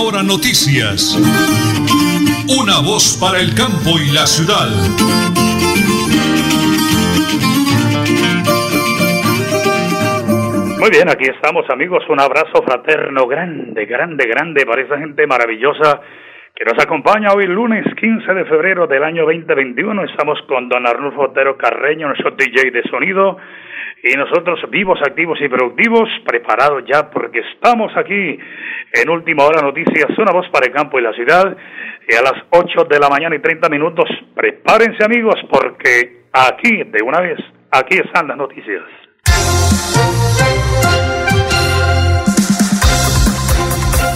Última Noticias. Una voz para el campo y la ciudad. Muy bien, aquí estamos amigos. Un abrazo fraterno grande, grande, grande para esa gente maravillosa que nos acompaña hoy lunes 15 de febrero del año 2021. Estamos con don Arnulfo Otero Carreño, nuestro DJ de sonido y nosotros vivos, activos y productivos, preparados ya porque estamos aquí en Última Hora Noticias, una voz para el campo y la ciudad. Y a las 8 de la mañana y 30 minutos, prepárense amigos porque aquí, de una vez, aquí están las noticias.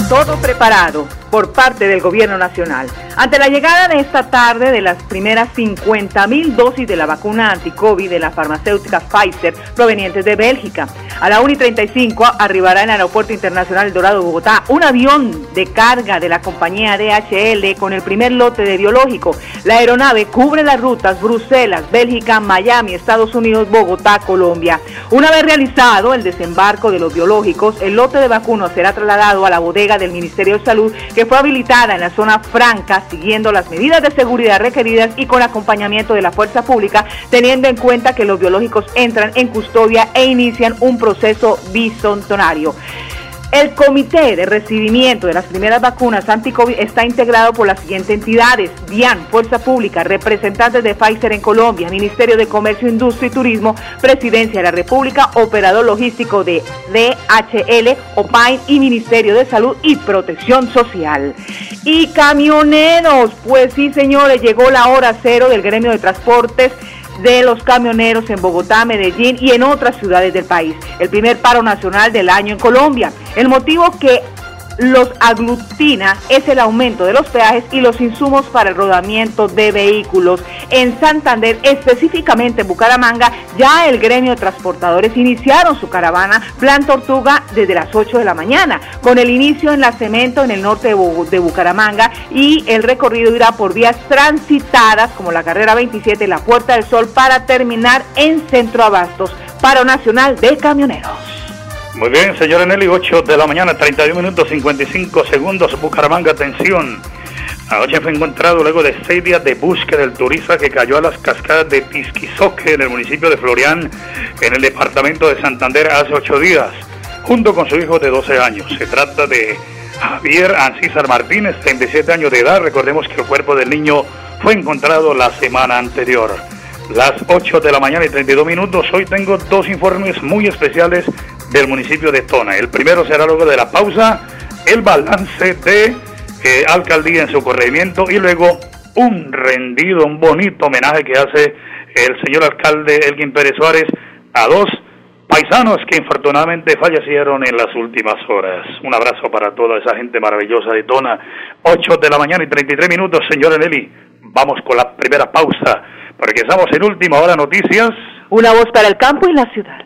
Todo preparado por parte del Gobierno Nacional. Ante la llegada de esta tarde de las primeras 50 mil dosis de la vacuna anti-COVID de la farmacéutica Pfizer provenientes de Bélgica, a la 1 y 35 arribará en el Aeropuerto Internacional Dorado Bogotá un avión de carga de la compañía DHL con el primer lote de biológico. La aeronave cubre las rutas Bruselas, Bélgica, Miami, Estados Unidos, Bogotá, Colombia. Una vez realizado el desembarco de los biológicos, el lote de vacunas será trasladado a la bodega del Ministerio de Salud que fue habilitada en la zona franca siguiendo las medidas de seguridad requeridas y con acompañamiento de la fuerza pública, teniendo en cuenta que los biológicos entran en custodia e inician un proceso bisontonario. El comité de recibimiento de las primeras vacunas anti-COVID está integrado por las siguientes entidades: DIAN, Fuerza Pública, representantes de Pfizer en Colombia, Ministerio de Comercio, Industria y Turismo, Presidencia de la República, operador logístico de DHL, OPAIN y Ministerio de Salud y Protección Social. Y camioneros, pues sí, señores, llegó la hora cero del gremio de transportes de los camioneros en Bogotá, Medellín y en otras ciudades del país. El primer paro nacional del año en Colombia. El motivo que los aglutina es el aumento de los peajes y los insumos para el rodamiento de vehículos. En Santander, específicamente en Bucaramanga, ya el gremio de transportadores iniciaron su caravana Plan Tortuga desde las 8 de la mañana, con el inicio en la Cemento en el norte de Bucaramanga y el recorrido irá por vías transitadas como la carrera 27 y la Puerta del Sol para terminar en Centro Abastos, paro nacional de camioneros. Muy bien, señora Nelly, 8 de la mañana, 31 minutos 55 segundos, Bucaramanga, atención. Anoche fue encontrado luego de seis días de búsqueda del turista que cayó a las cascadas de Tisquizoque en el municipio de Florián, en el departamento de Santander, hace ocho días, junto con su hijo de 12 años. Se trata de Javier Ancísar Martínez, 37 años de edad. Recordemos que el cuerpo del niño fue encontrado la semana anterior. Las 8 de la mañana y 32 minutos. Hoy tengo dos informes muy especiales del municipio de Tona. El primero será luego de la pausa, el balance de eh, alcaldía en su corregimiento y luego un rendido, un bonito homenaje que hace el señor alcalde Elgin Pérez Suárez a dos paisanos que infortunadamente fallecieron en las últimas horas. Un abrazo para toda esa gente maravillosa de Tona. 8 de la mañana y 33 minutos, señora Nelly. Vamos con la primera pausa, porque estamos en última hora noticias. Una voz para el campo y la ciudad.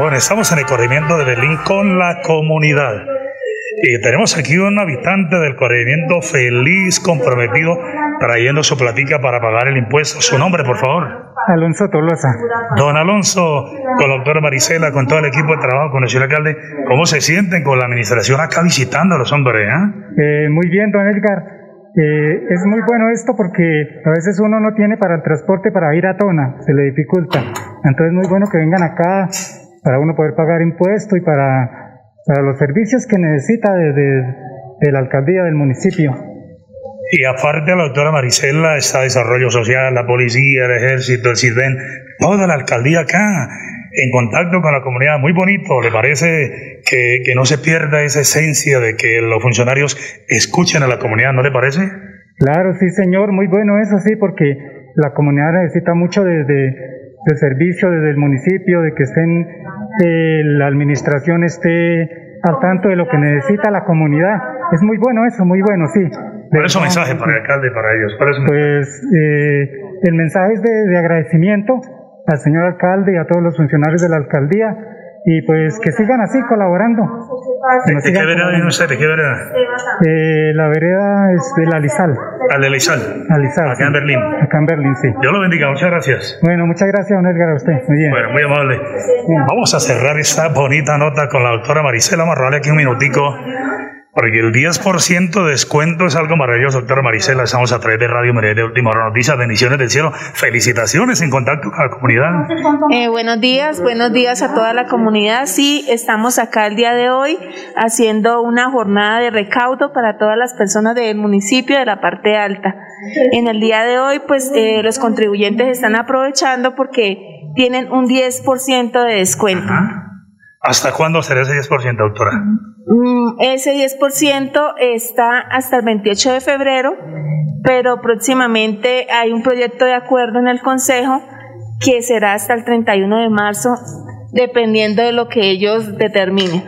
Bueno, estamos en el corrimiento de Berlín con la comunidad. Y tenemos aquí un habitante del corregimiento feliz, comprometido, trayendo su platica para pagar el impuesto. Su nombre, por favor. Alonso Tolosa. Don Alonso, con la doctora Marisela, con todo el equipo de trabajo, con el señor alcalde, ¿cómo se sienten con la administración acá visitando a los hombres? Eh, muy bien, don Edgar. Eh, es muy bueno esto porque a veces uno no tiene para el transporte para ir a Tona, se le dificulta. Entonces es muy bueno que vengan acá para uno poder pagar impuestos y para, para los servicios que necesita desde de, la alcaldía del municipio. Y aparte la doctora Marisela está Desarrollo Social, la policía, el ejército, el CISBEN, toda la alcaldía acá en contacto con la comunidad. Muy bonito, ¿le parece que, que no se pierda esa esencia de que los funcionarios escuchen a la comunidad, ¿no le parece? Claro, sí, señor, muy bueno eso, sí, porque la comunidad necesita mucho de, de, servicio desde el municipio, de que estén, eh, la administración esté al tanto de lo que necesita la comunidad. Es muy bueno eso, muy bueno, sí. ¿Cuál es su mensaje para el alcalde, para ellos? pues eh, el mensaje es de, de agradecimiento al señor alcalde y a todos los funcionarios de la alcaldía y pues que sigan así colaborando. ¿De, qué vereda viene usted? ¿De qué vereda? Eh, la vereda es de la Lizal. ¿A de Lizal? A Lizal. Acá en Berlín. Acá en Berlín, sí. Dios lo bendiga, muchas gracias. Bueno, muchas gracias, don Edgar, a usted. Muy bien. Bueno, muy amable. Vamos a cerrar esta bonita nota con la doctora Marisela. Robarle aquí un minutico porque el 10% de descuento es algo maravilloso, doctora Marisela. Estamos a través de Radio María de Última Hora Noticias. Bendiciones del cielo. Felicitaciones en contacto con la comunidad. Eh, buenos días, buenos días a toda la comunidad. Sí, estamos acá el día de hoy haciendo una jornada de recaudo para todas las personas del municipio de la parte alta. En el día de hoy, pues eh, los contribuyentes están aprovechando porque tienen un 10% de descuento. ¿Hasta cuándo será ese 10%, doctora? Ese 10% está hasta el 28 de febrero, pero próximamente hay un proyecto de acuerdo en el Consejo que será hasta el 31 de marzo, dependiendo de lo que ellos determinen.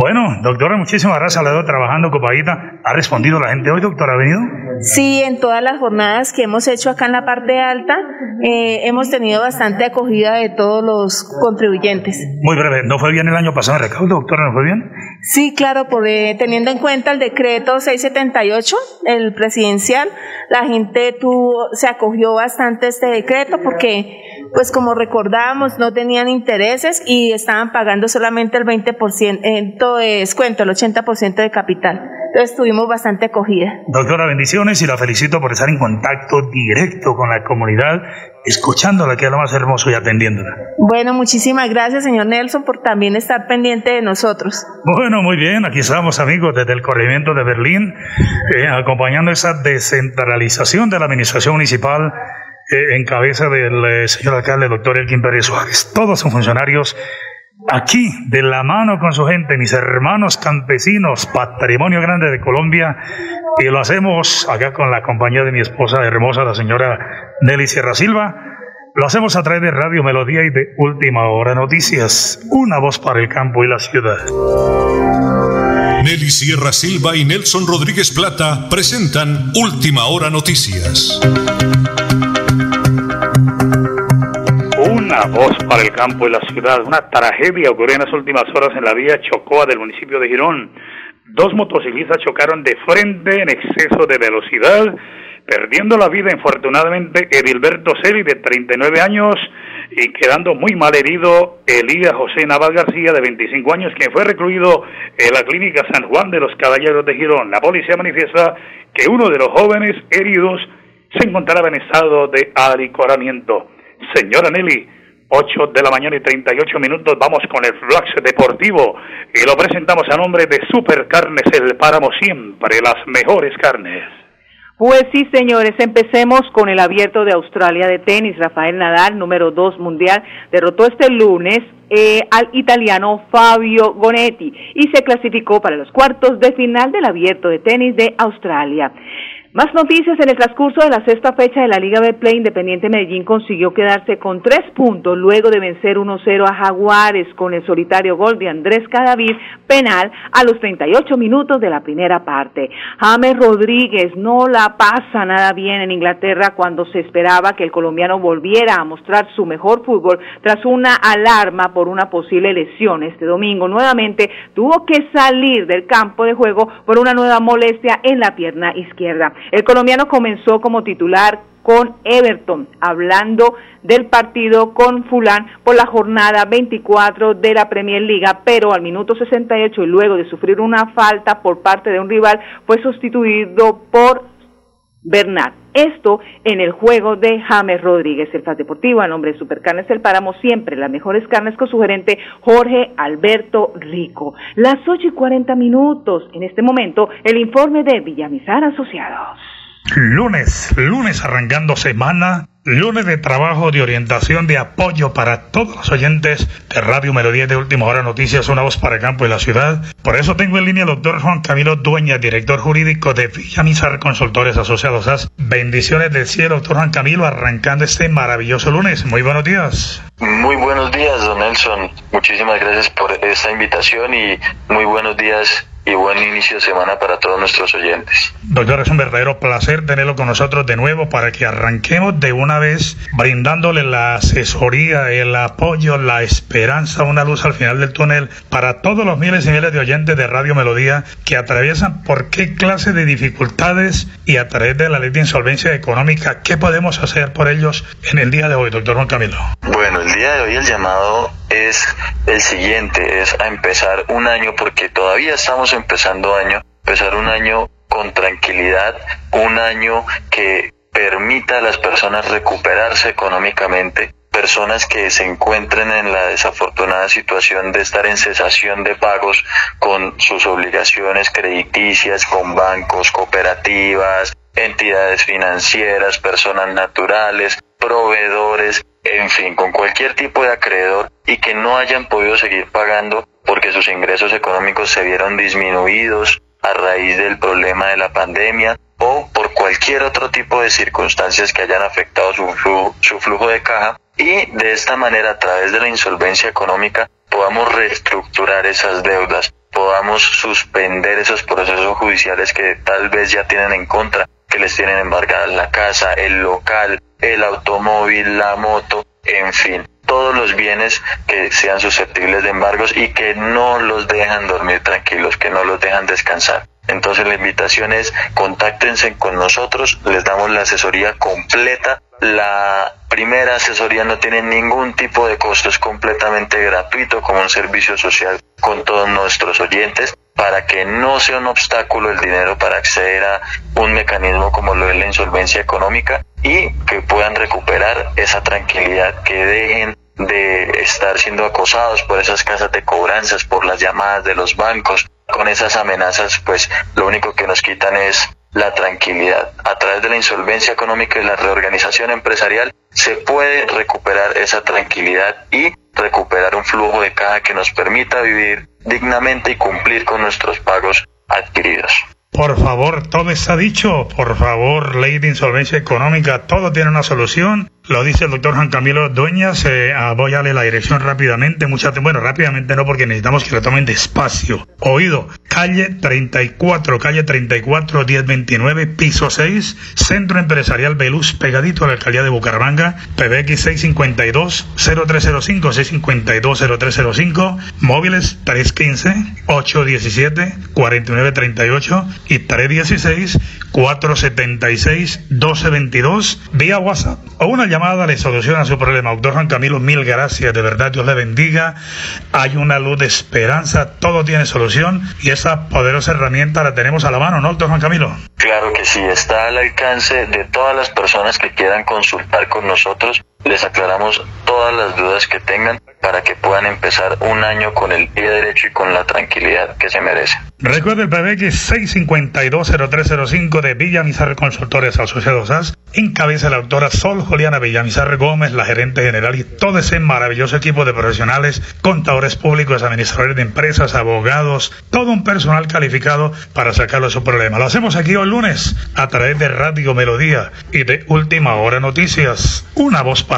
Bueno, doctora, muchísimas gracias. La veo trabajando copadita. ¿Ha respondido la gente hoy, doctora? ¿Ha venido? Sí, en todas las jornadas que hemos hecho acá en la parte alta, eh, hemos tenido bastante acogida de todos los contribuyentes. Muy breve, ¿no fue bien el año pasado el recaudo, doctora? ¿No fue bien? Sí, claro, por, eh, teniendo en cuenta el decreto 678, el presidencial, la gente tuvo, se acogió bastante a este decreto porque, pues como recordábamos, no tenían intereses y estaban pagando solamente el 20% de descuento, el 80% de capital. Entonces tuvimos bastante acogida. Doctora, bendiciones y la felicito por estar en contacto directo con la comunidad, escuchándola, que es lo más hermoso y atendiéndola. Bueno, muchísimas gracias, señor Nelson, por también estar pendiente de nosotros. Bueno, muy bien, aquí estamos, amigos, desde el corregimiento de Berlín, eh, acompañando esa descentralización de la administración municipal eh, en cabeza del eh, señor alcalde, doctor Elkin Pérez Suárez. Todos son funcionarios aquí, de la mano con su gente, mis hermanos campesinos, patrimonio grande de Colombia, y lo hacemos acá con la compañía de mi esposa hermosa, la señora Nelly Sierra Silva. Lo hacemos a través de Radio Melodía y de Última Hora Noticias, una voz para el campo y la ciudad. Nelly Sierra Silva y Nelson Rodríguez Plata presentan Última Hora Noticias. Una voz para el campo y la ciudad. Una tragedia ocurrió en las últimas horas en la vía Chocoa del municipio de Girón. Dos motociclistas chocaron de frente en exceso de velocidad, perdiendo la vida infortunadamente Edilberto Celi de 39 años y quedando muy mal herido Elías José Naval García de 25 años, quien fue recluido en la clínica San Juan de los Caballeros de Girón. La policía manifiesta que uno de los jóvenes heridos se encontraba en estado de alicoramiento. Señora Nelly, 8 de la mañana y 38 minutos. Vamos con el Flax Deportivo y lo presentamos a nombre de Super Carnes El Páramo, siempre las mejores carnes. Pues sí, señores, empecemos con el abierto de Australia de tenis. Rafael Nadal, número 2 mundial, derrotó este lunes eh, al italiano Fabio Gonetti y se clasificó para los cuartos de final del abierto de tenis de Australia. Más noticias en el transcurso de la sexta fecha de la Liga B Play, Independiente Medellín consiguió quedarse con tres puntos luego de vencer 1-0 a Jaguares con el solitario gol de Andrés Cadavid penal a los 38 minutos de la primera parte. James Rodríguez no la pasa nada bien en Inglaterra cuando se esperaba que el colombiano volviera a mostrar su mejor fútbol tras una alarma por una posible lesión este domingo. Nuevamente tuvo que salir del campo de juego por una nueva molestia en la pierna izquierda. El colombiano comenzó como titular con Everton, hablando del partido con Fulán por la jornada 24 de la Premier Liga, pero al minuto 68 y luego de sufrir una falta por parte de un rival fue sustituido por Bernat. Esto en el juego de James Rodríguez, el FAS Deportivo, a nombre de Supercarnes El Páramo, siempre las mejores carnes con su gerente Jorge Alberto Rico. Las 8 y 40 minutos, en este momento, el informe de Villamizar Asociados. Lunes, lunes arrancando semana, lunes de trabajo, de orientación, de apoyo para todos los oyentes de Radio Melodía de Última Hora Noticias, una voz para el campo y la ciudad. Por eso tengo en línea al doctor Juan Camilo Dueña, director jurídico de Villamizar Consultores Asociados. Bendiciones del cielo, doctor Juan Camilo, arrancando este maravilloso lunes. Muy buenos días. Muy buenos días, don Nelson. Muchísimas gracias por esta invitación y muy buenos días y buen inicio de semana para todos nuestros oyentes. Doctor, es un verdadero placer tenerlo con nosotros de nuevo para que arranquemos de una vez brindándole la asesoría, el apoyo, la esperanza, una luz al final del túnel para todos los miles y miles de oyentes de Radio Melodía que atraviesan por qué clase de dificultades y a través de la ley de insolvencia económica, qué podemos hacer por ellos en el día de hoy, doctor Juan Camilo. Bueno, el día de hoy el llamado es el siguiente, es a empezar un año porque todavía estamos empezando año, empezar un año con tranquilidad, un año que permita a las personas recuperarse económicamente, personas que se encuentren en la desafortunada situación de estar en cesación de pagos con sus obligaciones crediticias, con bancos, cooperativas, entidades financieras, personas naturales, proveedores, en fin, con cualquier tipo de acreedor y que no hayan podido seguir pagando porque sus ingresos económicos se vieron disminuidos a raíz del problema de la pandemia o por cualquier otro tipo de circunstancias que hayan afectado su flujo, su flujo de caja y de esta manera a través de la insolvencia económica podamos reestructurar esas deudas, podamos suspender esos procesos judiciales que tal vez ya tienen en contra, que les tienen embargadas la casa, el local, el automóvil, la moto, en fin, todos los bienes que sean susceptibles de embargos y que no los dejan dormir tranquilos, que no los dejan descansar. Entonces la invitación es contáctense con nosotros, les damos la asesoría completa. La primera asesoría no tiene ningún tipo de costo, es completamente gratuito como un servicio social con todos nuestros oyentes para que no sea un obstáculo el dinero para acceder a un mecanismo como lo es la insolvencia económica y que puedan recuperar esa tranquilidad, que dejen de estar siendo acosados por esas casas de cobranzas, por las llamadas de los bancos. Con esas amenazas, pues lo único que nos quitan es la tranquilidad. A través de la insolvencia económica y la reorganización empresarial se puede recuperar esa tranquilidad y recuperar un flujo de caja que nos permita vivir dignamente y cumplir con nuestros pagos adquiridos. Por favor, todo está dicho. Por favor, ley de insolvencia económica, todo tiene una solución. Lo dice el doctor Juan Camilo Dueñas. Eh, voy a darle la dirección rápidamente. Mucha, bueno, rápidamente no, porque necesitamos que lo tomen despacio. Oído, calle 34, calle 34, 1029, piso 6, Centro Empresarial Beluz, pegadito a la alcaldía de Bucaramanga, PBX 652-0305, 652-0305, móviles 315-817-4938 y 316-476-1222, vía WhatsApp o una llamada llamada le soluciona su problema. Doctor Juan Camilo, mil gracias, de verdad Dios le bendiga. Hay una luz de esperanza, todo tiene solución y esa poderosa herramienta la tenemos a la mano, ¿no, doctor Juan Camilo? Claro que sí, está al alcance de todas las personas que quieran consultar con nosotros les aclaramos todas las dudas que tengan para que puedan empezar un año con el pie derecho y con la tranquilidad que se merece. Recuerde el PBX 6520305 de Villamizar Consultores Asociados AS. Encabeza la doctora Sol Juliana Villamizar Gómez, la gerente general y todo ese maravilloso equipo de profesionales, contadores públicos, administradores de empresas, abogados, todo un personal calificado para sacarlo de su problema. Lo hacemos aquí hoy lunes a través de Radio Melodía y de Última Hora Noticias. Una voz para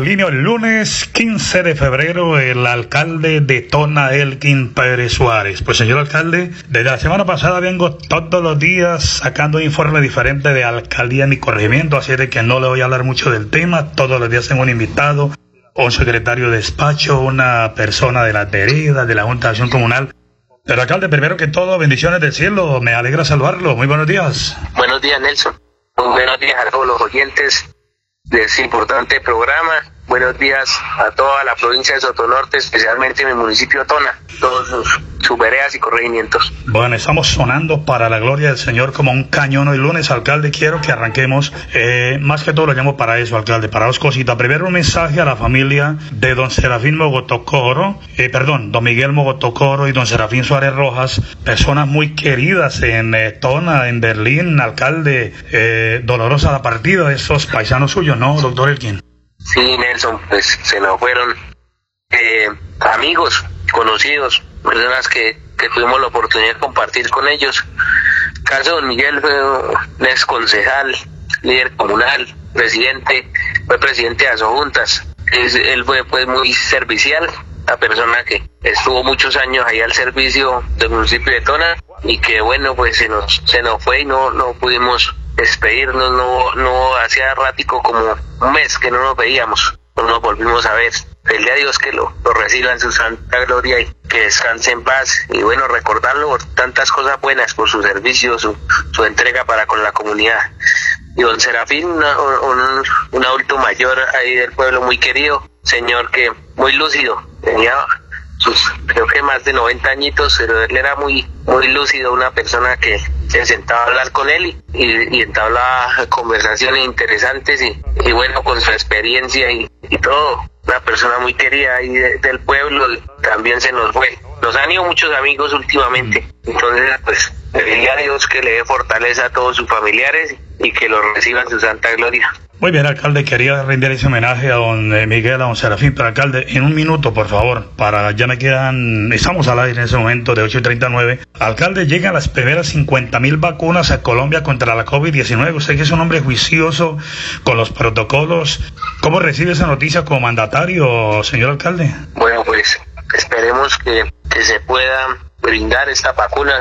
línea el lunes 15 de febrero el alcalde de Tona, Elkin Pérez Suárez. Pues señor alcalde, desde la semana pasada vengo todos los días sacando informes diferentes de alcaldía en mi corregimiento, así de que no le voy a hablar mucho del tema. Todos los días tengo un invitado, un secretario de despacho, una persona de la vereda, de la Junta de Acción Comunal. Pero alcalde, primero que todo, bendiciones del cielo, me alegra saludarlo. Muy buenos días. Buenos días, Nelson. Muy buenos días a todos los oyentes de este importante programa. Buenos días a toda la provincia de Sotonorte, especialmente en el municipio de Tona, todos sus, sus veredas y corregimientos. Bueno, estamos sonando para la gloria del Señor como un cañón hoy lunes, alcalde. Quiero que arranquemos. Eh, más que todo lo llamo para eso, alcalde, para dos cositas. Primero, un mensaje a la familia de don Serafín Mogotocoro, eh, perdón, don Miguel Mogotocoro y don Serafín Suárez Rojas, personas muy queridas en eh, Tona, en Berlín, alcalde. Eh, dolorosa la partida de esos paisanos suyos, ¿no, doctor Elkin? Sí, Nelson, pues se nos fueron eh, amigos, conocidos, personas que, que tuvimos la oportunidad de compartir con ellos. Caso don Miguel fue ex concejal, líder comunal, presidente, fue presidente de Asojuntas. Es, él fue pues muy servicial, la persona que estuvo muchos años ahí al servicio del municipio de Tona y que bueno pues se nos se nos fue y no no pudimos despedirnos, no, no hacía rático como un mes que no nos veíamos, no nos volvimos a ver. El día Dios que lo, lo reciba en su santa gloria y que descanse en paz. Y bueno, recordarlo por tantas cosas buenas, por su servicio, su, su entrega para con la comunidad. Y don Serafín, una- un, un adulto mayor ahí del pueblo muy querido, señor que muy lúcido, tenía sus creo que más de 90 añitos, pero él era muy muy lúcido, una persona que se sentaba a hablar con él y, y, y entablaba conversaciones interesantes y, y bueno, con su experiencia y, y todo, una persona muy querida ahí de- del pueblo, también se nos fue. Nos han ido muchos amigos últimamente, entonces pues le a Dios que le dé fortaleza a todos sus familiares y que los reciba en su santa gloria. Muy bien, alcalde, quería rendir ese homenaje a don eh, Miguel, a don Serafín, pero alcalde, en un minuto, por favor, para, ya me quedan, estamos al aire en ese momento de 8.39. Alcalde, llegan las primeras 50 mil vacunas a Colombia contra la COVID-19. Usted que es un hombre juicioso con los protocolos, ¿cómo recibe esa noticia como mandatario, señor alcalde? Bueno, pues esperemos que, que se pueda brindar esta vacuna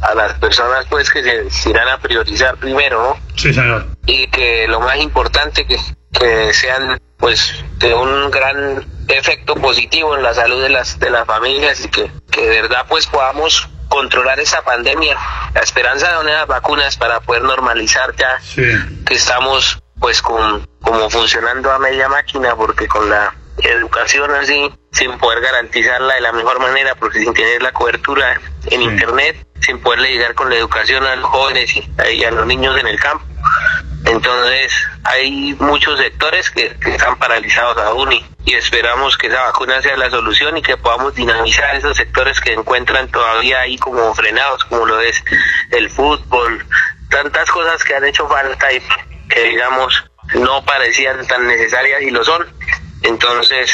a, a las personas pues que se irán a priorizar primero, ¿no? Sí, señor. Y que lo más importante que, que sean pues de un gran efecto positivo en la salud de las de las familias y que, que de verdad pues podamos controlar esa pandemia la esperanza de unas vacunas para poder normalizar ya Sí. que estamos pues con como funcionando a media máquina porque con la educación así sin poder garantizarla de la mejor manera porque sin tener la cobertura en internet, sin poderle llegar con la educación a los jóvenes y a los niños en el campo. Entonces hay muchos sectores que, están paralizados aún y, esperamos que esa vacuna sea la solución y que podamos dinamizar esos sectores que encuentran todavía ahí como frenados, como lo es el fútbol, tantas cosas que han hecho falta y que digamos no parecían tan necesarias y lo son. Entonces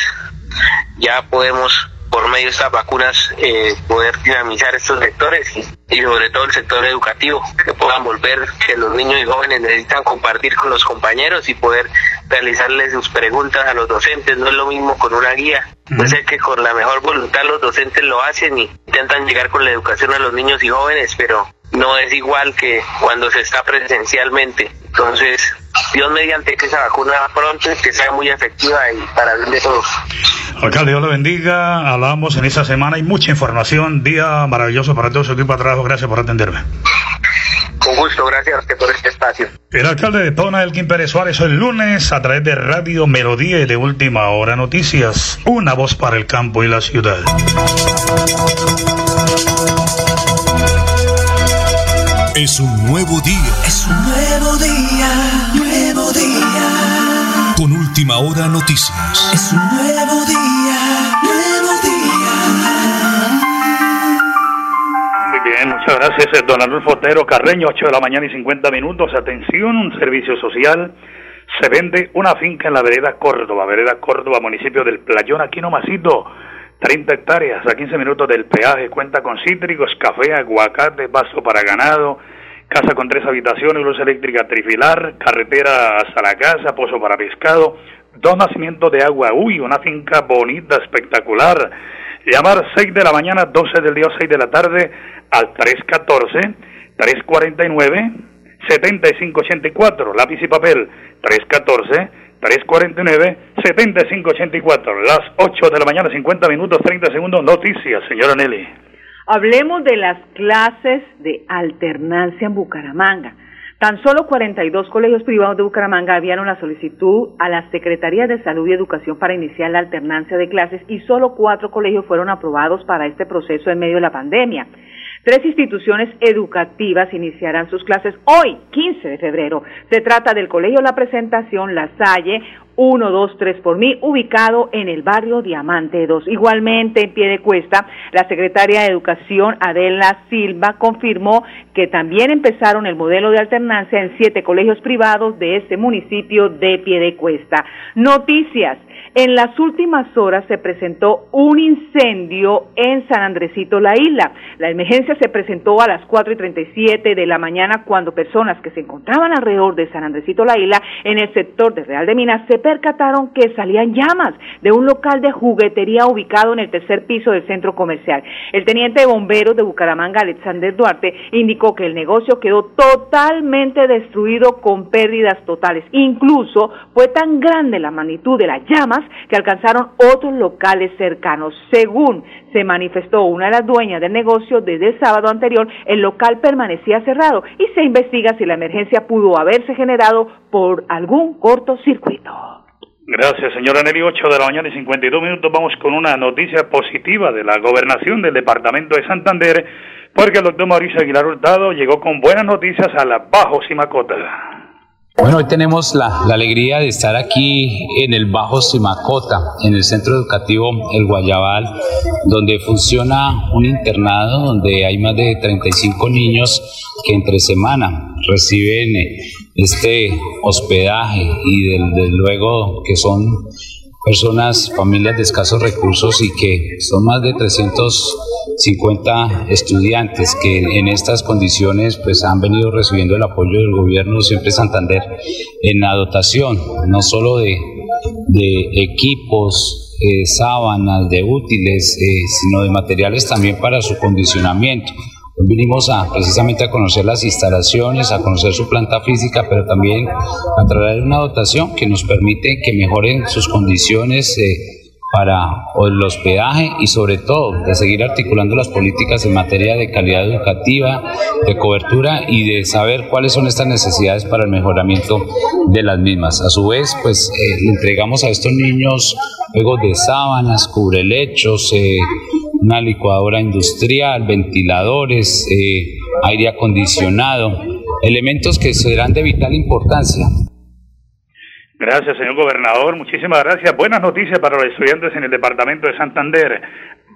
ya podemos por medio de estas vacunas eh, poder dinamizar estos sectores y, sobre todo el sector educativo, que puedan volver, que los niños y jóvenes necesitan compartir con los compañeros y poder realizarles sus preguntas a los docentes, no es lo mismo con una guía. Yo sé que con la mejor voluntad los docentes lo hacen y intentan llegar con la educación a los niños y jóvenes, pero no es igual que cuando se está presencialmente. Entonces, Dios mediante que esa vacuna pronto, que sea muy efectiva y para bien de todos. Alcalde, Dios lo bendiga. Hablamos en esta semana. Hay mucha información. Día maravilloso para todo su equipo de trabajo. Gracias por atenderme. Con gusto, gracias por este espacio. El alcalde de Tona, Elkin Pérez Suárez, el lunes a través de Radio Melodía y de Última Hora Noticias. Una voz para el campo y la ciudad. Es un nuevo día. Es un nuevo día, nuevo día. Con Última Hora Noticias. Es un nuevo día, nuevo día. Muy bien, muchas gracias, don Arnulfo Otero Carreño, 8 de la mañana y 50 minutos. Atención, un servicio social. Se vende una finca en la vereda Córdoba, vereda Córdoba, municipio del Playón, aquí nomasito 30 hectáreas a 15 minutos del peaje, cuenta con cítricos, café, aguacate, pasto para ganado, casa con tres habitaciones, luz eléctrica trifilar, carretera hasta la casa, pozo para pescado, dos nacimientos de agua, uy, una finca bonita, espectacular. Llamar 6 de la mañana, 12 del día, 6 de la tarde al 314 349 7584, lápiz y papel 314 349-7584. Las 8 de la mañana, 50 minutos, 30 segundos. Noticias, señora Nelly. Hablemos de las clases de alternancia en Bucaramanga. Tan solo 42 colegios privados de Bucaramanga enviaron la solicitud a las Secretarías de Salud y Educación para iniciar la alternancia de clases y solo cuatro colegios fueron aprobados para este proceso en medio de la pandemia. Tres instituciones educativas iniciarán sus clases hoy, 15 de febrero. Se trata del Colegio La Presentación, La Salle, 1, 2, 3 por mí, ubicado en el barrio Diamante 2. Igualmente, en pie de cuesta, la secretaria de Educación, Adela Silva, confirmó que también empezaron el modelo de alternancia en siete colegios privados de este municipio de pie de cuesta. Noticias. En las últimas horas se presentó un incendio en San Andresito, la isla. La emergencia se presentó a las 4 y 37 de la mañana cuando personas que se encontraban alrededor de San Andresito, la isla, en el sector de Real de Minas, se percataron que salían llamas de un local de juguetería ubicado en el tercer piso del centro comercial. El teniente de bomberos de Bucaramanga, Alexander Duarte, indicó que el negocio quedó totalmente destruido con pérdidas totales. Incluso fue tan grande la magnitud de las llamas que alcanzaron otros locales cercanos. Según se manifestó una de las dueñas del negocio desde el sábado anterior, el local permanecía cerrado y se investiga si la emergencia pudo haberse generado por algún cortocircuito. Gracias, señora Nelly. 8 de la mañana y 52 minutos. Vamos con una noticia positiva de la gobernación del departamento de Santander, porque el doctor Mauricio Aguilar Hurtado llegó con buenas noticias a la Bajo Simacota. Bueno, hoy tenemos la, alegría de estar aquí en el Bajo Simacota, en el Centro Educativo El Guayabal, donde funciona un internado donde hay más de 35 niños que entre semana reciben eh, este hospedaje y desde luego que son personas, familias de escasos recursos y que son más de 350 estudiantes que en estas condiciones pues han venido recibiendo el apoyo del gobierno siempre Santander en la dotación, no solo de, equipos, eh, sábanas, de útiles, eh, sino de materiales también para su condicionamiento vinimos a precisamente a conocer las instalaciones, a conocer su planta física, pero también a traer una dotación que nos permite que mejoren sus condiciones eh, para el hospedaje y sobre todo de seguir articulando las políticas en materia de calidad educativa, de cobertura y de saber cuáles son estas necesidades para el mejoramiento de las mismas. A su vez, pues eh, entregamos a estos niños juegos de sábanas, cubrelechos, eh, una licuadora industrial, ventiladores, eh, aire acondicionado, elementos que serán de vital importancia Gracias, señor gobernador. Muchísimas gracias. Buenas noticias para los estudiantes en el departamento de Santander.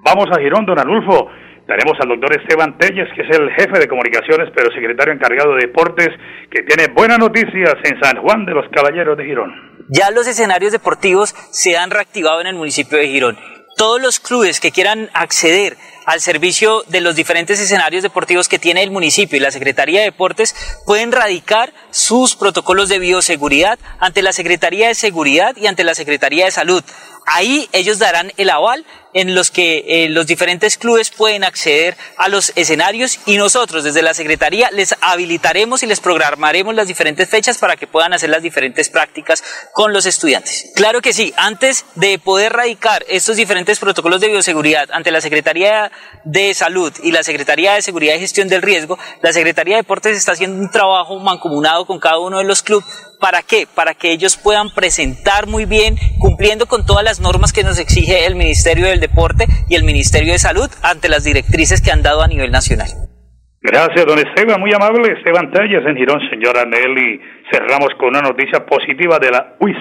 Vamos a Girón, don Anulfo. Tenemos al doctor Esteban Telles, que es el jefe de comunicaciones, pero secretario encargado de deportes, que tiene buenas noticias en San Juan de los Caballeros de Girón. Ya los escenarios deportivos se han reactivado en el municipio de Girón. Todos los clubes que quieran acceder al servicio de los diferentes escenarios deportivos que tiene el municipio y la Secretaría de Deportes pueden radicar sus protocolos de bioseguridad ante la Secretaría de Seguridad y ante la Secretaría de Salud. Ahí ellos darán el aval en los que eh, los diferentes clubes pueden acceder a los escenarios y nosotros desde la Secretaría les habilitaremos y les programaremos las diferentes fechas para que puedan hacer las diferentes prácticas con los estudiantes. Claro que sí, antes de poder radicar estos diferentes protocolos de bioseguridad ante la Secretaría de Salud y la Secretaría de Seguridad y Gestión del Riesgo, la Secretaría de Deportes está haciendo un trabajo mancomunado con cada uno de los clubes ¿Para qué? Para que ellos puedan presentar muy bien, cumpliendo con todas las normas que nos exige el Ministerio del Deporte y el Ministerio de Salud ante las directrices que han dado a nivel nacional. Gracias, don Esteban, muy amable. Esteban Talles en Girón, señora Nelly. Cerramos con una noticia positiva de la UIS.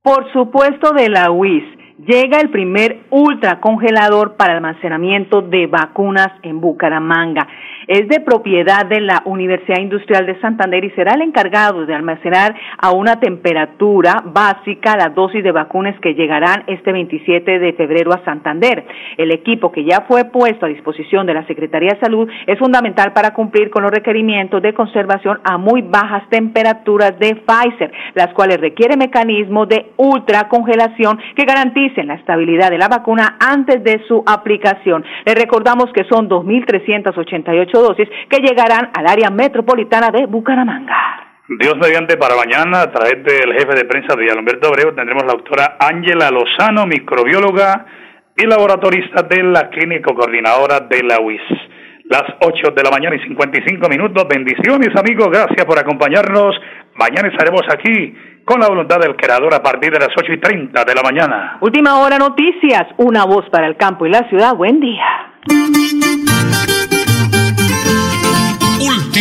Por supuesto, de la UIS. Llega el primer ultracongelador para almacenamiento de vacunas en Bucaramanga es de propiedad de la Universidad Industrial de Santander y será el encargado de almacenar a una temperatura básica las dosis de vacunas que llegarán este 27 de febrero a Santander. El equipo que ya fue puesto a disposición de la Secretaría de Salud es fundamental para cumplir con los requerimientos de conservación a muy bajas temperaturas de Pfizer, las cuales requieren mecanismos de ultracongelación que garanticen la estabilidad de la vacuna antes de su aplicación. Le recordamos que son 2.388 dosis que llegarán al área metropolitana de Bucaramanga. Dios mediante para mañana, a través del jefe de prensa de Alberto Abreu, tendremos la doctora Ángela Lozano, microbióloga y laboratorista de la clínica coordinadora de la UIS. Las 8 de la mañana y 55 minutos. Bendiciones, amigos. Gracias por acompañarnos. Mañana estaremos aquí con la voluntad del creador a partir de las 8 y 30 de la mañana. Última hora noticias. Una voz para el campo y la ciudad. Buen día.